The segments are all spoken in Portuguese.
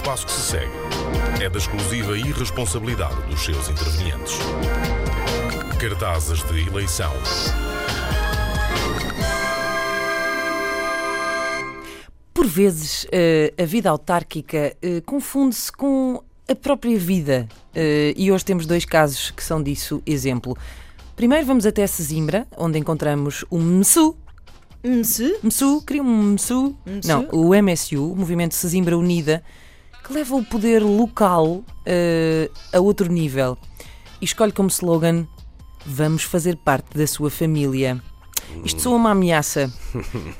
espaço que se segue é da exclusiva irresponsabilidade dos seus intervenientes. Cartazes de eleição. Por vezes, eh, a vida autárquica eh, confunde-se com a própria vida. Eh, e hoje temos dois casos que são disso exemplo. Primeiro vamos até Sesimbra, onde encontramos o MSU. MSU? MSU, cria um MSU. MSU? Não, o MSU, o Movimento Sesimbra Unida, que leva o poder local a outro nível. E escolhe como slogan: Vamos fazer parte da sua família. Isto soa uma ameaça.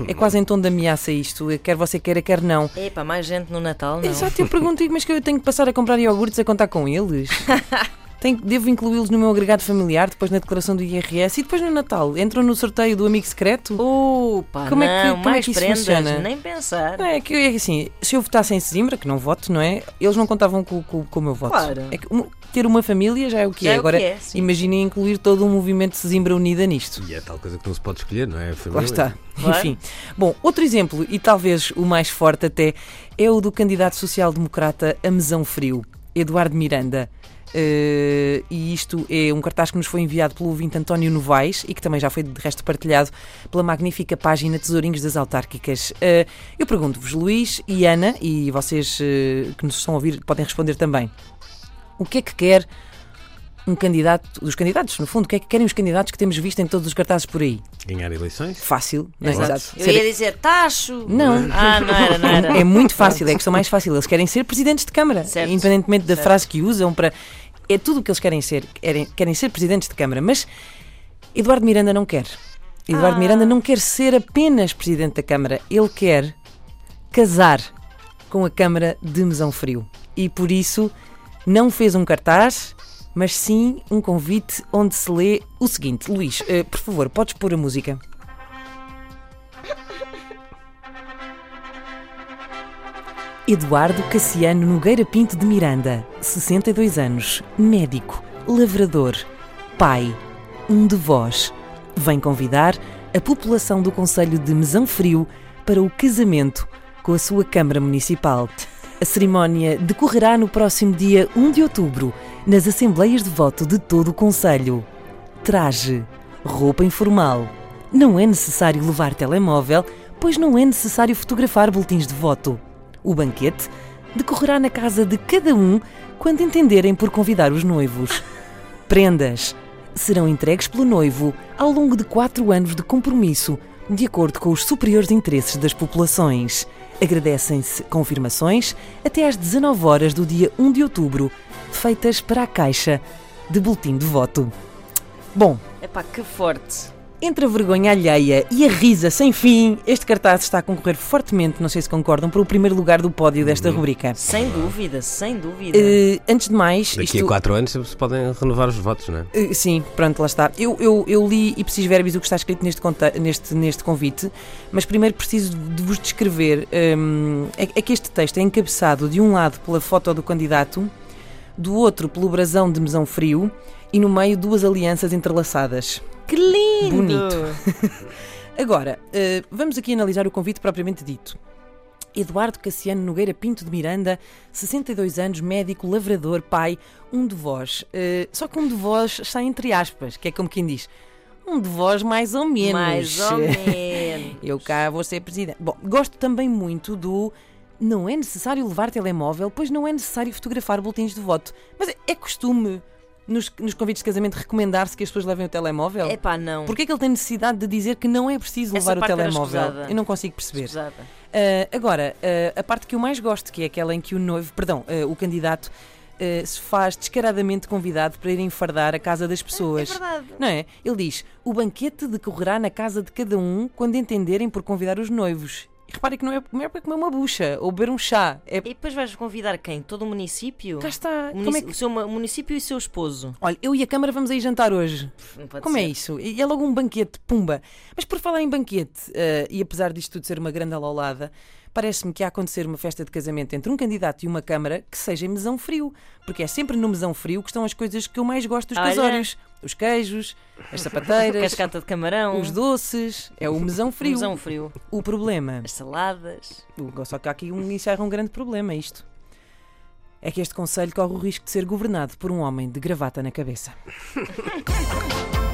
É quase em tom de ameaça isto. Quer você queira, quer não. Epá, mais gente no Natal, não? Exato, eu pergunto, mas que eu tenho que passar a comprar iogurtes a contar com eles? Tenho, devo incluí-los no meu agregado familiar, depois na declaração do IRS e depois no Natal. Entram no sorteio do amigo secreto? Opa, Como é não, que- como é mais que isso prendas, funciona? nem pensar. Não, é que é assim, se eu votasse em Sesimbra, que não voto, não é? Eles não contavam com, com- com o meu voto. Claro. É que um- ter uma família já é o que Já é. é Agora, é, imaginem incluir todo um movimento de Sesimbra Unida nisto. E é tal coisa que não se pode escolher, não é? A família. Lá está. Claro. Enfim. Bom, outro exemplo, e talvez o mais forte até, é o do candidato social-democrata a Mesão Frio, Eduardo Miranda. Eh, e isto é um cartaz que nos foi enviado pelo ouvinte António Novaes e que também já foi de resto partilhado pela magnífica página Tesourinhos das Autárquicas. Eh, eu pergunto-vos, Luís e Ana, e vocês eh, que nos estão a ouvir podem responder também, o que é que quer um candidato, dos candidatos, no fundo, o que é que querem os candidatos que temos visto em todos os cartazes por aí? Ganhar eleições? Fácil, não é? Exato. Eu Ser- ia dizer tacho. Não. Ah, não era, não era. É muito fácil, é a questão mais fácil. Eles querem ser presidentes de Câmara, Certo. independentemente da Certo. frase que usam para. É tudo o que eles querem ser. Querem, querem ser presidentes de Câmara. Mas Eduardo Miranda não quer. Eduardo Ah. Miranda não quer ser apenas presidente da Câmara. Ele quer casar com a Câmara de Mesão Frio. E por isso não fez um cartaz, mas sim um convite onde se lê o seguinte: Luís, eh, por favor, podes pôr a música. Eduardo Cassiano Nogueira Pinto de Miranda, 62 anos, médico, lavrador, pai, um de vós, vem convidar a população do Conselho de Mesão Frio para o casamento com a sua Câmara Municipal. A cerimónia decorrerá no próximo dia 1 de outubro, nas Assembleias de Voto de todo o Conselho. Traje, roupa informal. Não é necessário levar telemóvel, pois não é necessário fotografar boletins de voto. O banquete decorrerá na casa de cada um quando entenderem por convidar os noivos. Prendas serão entregues pelo noivo ao longo de quatro anos de compromisso, de acordo com os superiores interesses das populações. Agradecem-se confirmações até às 19 horas do dia 1 de outubro, feitas para a caixa de boletim de voto. Bom, Epá, que forte. Entre a vergonha alheia e a risa sem fim, este cartaz está a concorrer fortemente, não sei se concordam, para o primeiro lugar do pódio desta rubrica. Sem dúvida, sem dúvida. Eh, antes de mais, Daqui isto- a 4 anos se podem renovar os votos, não é? Uh, Sim, pronto, lá está. Eu, eu, eu li e preciso verbis o que está escrito neste, conta- neste, neste convite, mas primeiro preciso de vos descrever. hum, é, é que este texto é encabeçado de um lado pela foto do candidato, do outro pelo brasão de mesão frio e no meio duas alianças entrelaçadas. Que lindo! bonito. Agora, uh, vamos aqui analisar o convite propriamente dito. Eduardo Cassiano Nogueira Pinto de Miranda, 62 anos, médico, lavrador, pai, um de vós. Uh, só que um de vós está entre aspas, que é como quem diz, um de vós mais ou menos. Mais ou menos. Eu cá vou ser presidente. Bom, gosto também muito do. Não é necessário levar telemóvel, pois não é necessário fotografar boletins de voto. Mas é, é costume nos, nos convites de casamento recomendar-se que as pessoas levem o telemóvel? Epá, não. Porquê é que ele tem necessidade de dizer que não é preciso Essa levar o telemóvel? Eu não consigo perceber. Ah, agora, ah, a parte que eu mais gosto, que é aquela em que o noivo, perdão, ah, o candidato ah, se faz descaradamente convidado para ir enfardar a casa das É pessoas. verdade. Não é? Ele diz: o banquete decorrerá na casa de cada um quando entenderem por convidar os noivos. E reparem que não é, não é para comer uma bucha ou beber um chá. É E depois vais convidar quem? Todo o município? cá está. O, Como é munici- que... o seu mu- município e o seu esposo. Olha, eu e a Câmara vamos aí jantar hoje. Como é ser. isso? E é logo um banquete, pumba. Mas por falar em banquete, eh, e apesar disto tudo ser uma grande alaulada, parece-me que há acontecer uma festa de casamento entre um candidato e uma Câmara que seja em mesão frio. Porque é sempre no mesão frio que estão as coisas que eu mais gosto dos Olha. casórios. Os queijos, as sapateiras, Cascata de camarão. os doces. É o mesão frio. Mesão frio. O problema... As saladas. Só que há aqui um, isso um grande problema, isto. é que este conselho corre o risco de ser governado por um homem de gravata na cabeça.